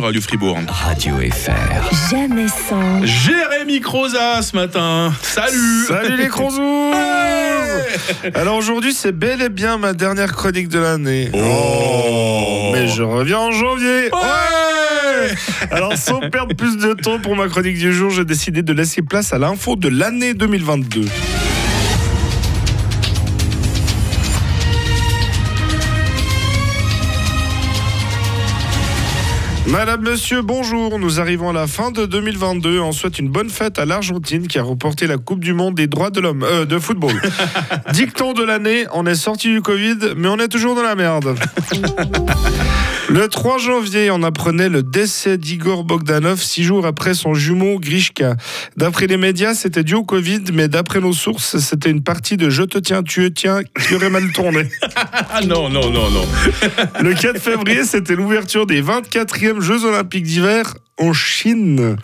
Radio Fribourg. Radio FR. Jamais sans. Jérémy Croza ce matin. Salut Salut les Crozous Ouais Alors aujourd'hui c'est bel et bien ma dernière chronique de l'année. Oh. Mais je reviens en janvier Ouais Alors sans perdre plus de temps pour ma chronique du jour, j'ai décidé de laisser place à l'info de l'année 2022. Madame, Monsieur, bonjour. Nous arrivons à la fin de 2022. On souhaite une bonne fête à l'Argentine qui a remporté la Coupe du Monde des droits de l'homme euh, de football. Dicton de l'année, on est sorti du Covid, mais on est toujours dans la merde. Le 3 janvier, on apprenait le décès d'Igor Bogdanov six jours après son jumeau Grishka. D'après les médias, c'était dû au Covid, mais d'après nos sources, c'était une partie de Je te tiens, tu te tiens qui aurait mal tourné. Ah non, non, non, non. Le 4 février, c'était l'ouverture des 24e Jeux Olympiques d'hiver en Chine.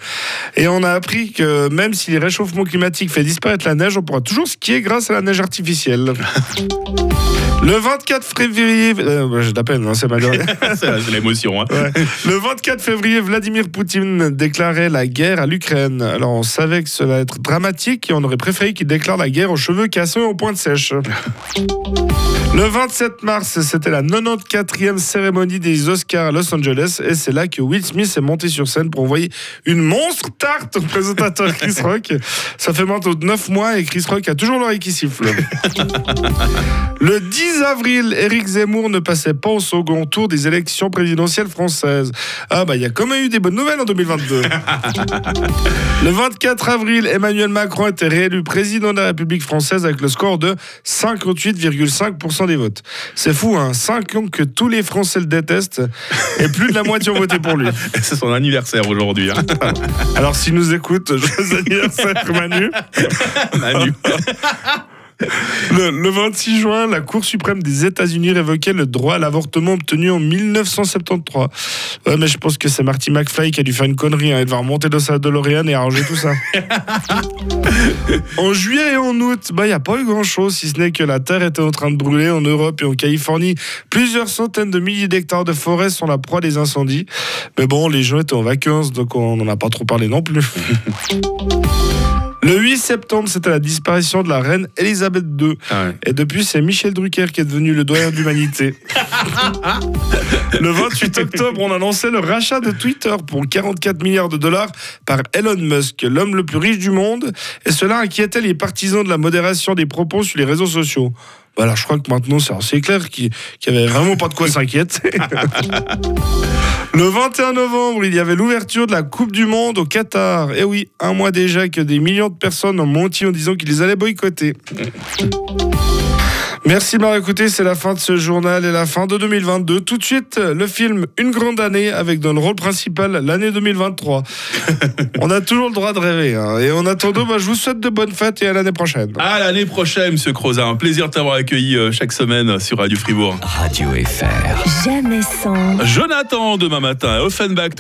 Et on a appris que même si le réchauffement climatique fait disparaître la neige, on pourra toujours skier grâce à la neige artificielle. Le 24 février, euh, j'ai de la peine, hein, c'est ma dernière. C'est l'émotion. Hein. Ouais. Le 24 février, Vladimir Poutine déclarait la guerre à l'Ukraine. Alors on savait que cela allait être dramatique et on aurait préféré qu'il déclare la guerre aux cheveux cassés et aux pointes sèches. Le 27 mars, c'était la 94e cérémonie des Oscars à Los Angeles et c'est là que Will Smith est monté sur scène pour envoyer une monstre tarte au présentateur Chris Rock. Ça fait maintenant 9 mois et Chris Rock a toujours l'oreille qui siffle. Le 10 avril, Éric Zemmour ne passait pas au second tour des élections présidentielles françaises. Ah bah il y a quand même eu des bonnes nouvelles en 2022. le 24 avril, Emmanuel Macron été réélu président de la République française avec le score de 58,5% des votes. C'est fou, hein 5 ans que tous les Français le détestent et plus de la moitié ont voté pour lui. C'est son anniversaire aujourd'hui. Hein. Alors s'il nous écoute, joyeux anniversaire Manu. Manu. Le, le 26 juin, la Cour suprême des États-Unis révoquait le droit à l'avortement obtenu en 1973. Ouais, mais je pense que c'est Marty McFly qui a dû faire une connerie. Hein. Il va remonter dans sa DeLorean et arranger tout ça. en juillet et en août, bah, il n'y a pas eu grand-chose, si ce n'est que la Terre était en train de brûler en Europe et en Californie. Plusieurs centaines de milliers d'hectares de forêt sont la proie des incendies. Mais bon, les gens étaient en vacances, donc on n'en a pas trop parlé non plus. Le 8 septembre, c'était la disparition de la reine Elisabeth II. Ah ouais. Et depuis, c'est Michel Drucker qui est devenu le doyen de l'humanité. le 28 octobre, on annonçait le rachat de Twitter pour 44 milliards de dollars par Elon Musk, l'homme le plus riche du monde. Et cela inquiétait les partisans de la modération des propos sur les réseaux sociaux. Voilà, je crois que maintenant c'est assez clair qu'il n'y avait vraiment pas de quoi s'inquiéter. Le 21 novembre, il y avait l'ouverture de la Coupe du Monde au Qatar. Et oui, un mois déjà que des millions de personnes ont menti en disant qu'ils allaient boycotter. Merci de m'avoir écouté, c'est la fin de ce journal et la fin de 2022. Tout de suite, le film Une grande année avec dans le rôle principal l'année 2023. On a toujours le droit de rêver. hein. Et en attendant, bah, je vous souhaite de bonnes fêtes et à l'année prochaine. À l'année prochaine, Monsieur Croza. Un plaisir de t'avoir accueilli euh, chaque semaine sur Radio Fribourg. Radio FR. Jamais sans. Jonathan, demain matin à Offenbach.